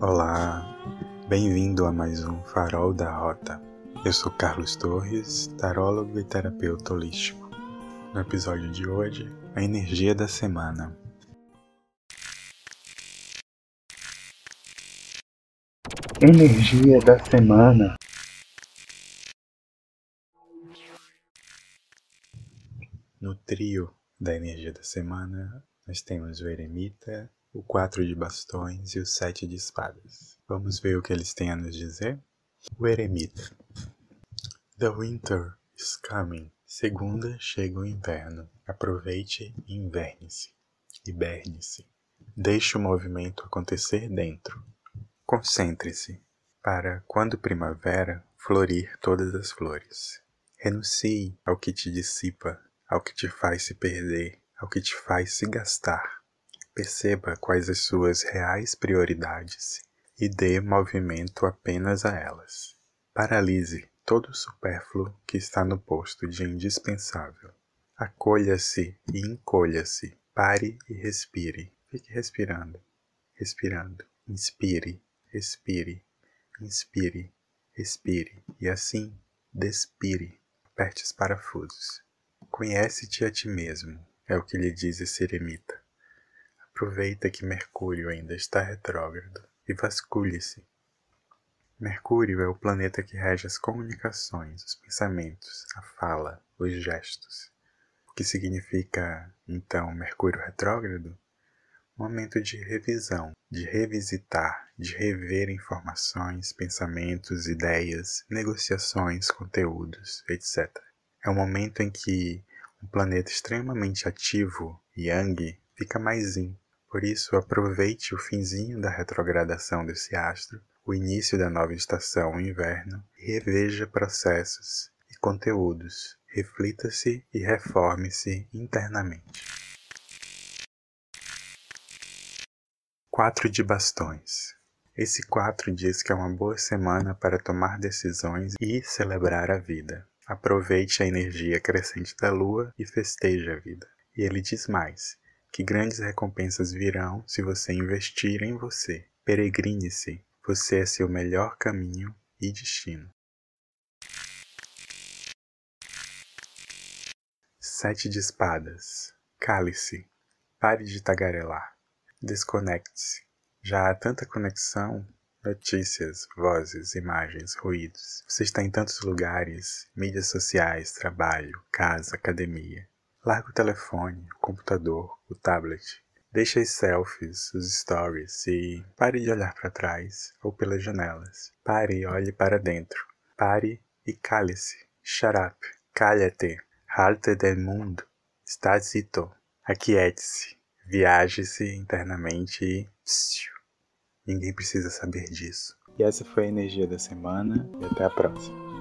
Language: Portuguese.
Olá, bem-vindo a mais um Farol da Rota. Eu sou Carlos Torres, tarólogo e terapeuta holístico. No episódio de hoje, a energia da semana. Energia da semana. No trio da energia da semana, nós temos o eremita, o quatro de bastões e o sete de espadas. Vamos ver o que eles têm a nos dizer? O eremita. The winter is coming. Segunda chega o inverno. Aproveite e inverne-se. Hiberne-se. Deixe o movimento acontecer dentro. Concentre-se para, quando primavera, florir todas as flores. Renuncie ao que te dissipa, ao que te faz se perder, ao que te faz se gastar Perceba quais as suas reais prioridades e dê movimento apenas a elas. Paralise todo o supérfluo que está no posto de indispensável. Acolha-se e encolha-se. Pare e respire. Fique respirando, respirando. Inspire, expire, inspire, expire e assim despire. Aperte os parafusos. Conhece-te a ti mesmo, é o que lhe diz esse eremita. Aproveita que Mercúrio ainda está retrógrado e vasculhe-se. Mercúrio é o planeta que rege as comunicações, os pensamentos, a fala, os gestos. O que significa, então, Mercúrio retrógrado? Momento de revisão, de revisitar, de rever informações, pensamentos, ideias, negociações, conteúdos, etc. É o momento em que um planeta extremamente ativo, Yang, fica mais yin, por isso, aproveite o finzinho da retrogradação desse astro, o início da nova estação, o inverno, e reveja processos e conteúdos, reflita-se e reforme-se internamente. Quatro de bastões. Esse quatro diz que é uma boa semana para tomar decisões e celebrar a vida. Aproveite a energia crescente da lua e festeje a vida. E ele diz mais: que grandes recompensas virão se você investir em você. Peregrine-se, você é seu melhor caminho e destino. Sete de espadas. Cale-se. Pare de tagarelar. Desconecte-se. Já há tanta conexão, notícias, vozes, imagens, ruídos. Você está em tantos lugares, mídias sociais, trabalho, casa, academia. Larga o telefone, o computador, o tablet. Deixe as selfies, os stories e pare de olhar para trás ou pelas janelas. Pare e olhe para dentro. Pare e cale-se. Shut up. Calha-te. Halte del mundo. Está zito. Aquiete-se. Viaje-se internamente e... Psiu. Ninguém precisa saber disso. E essa foi a energia da semana e até a próxima.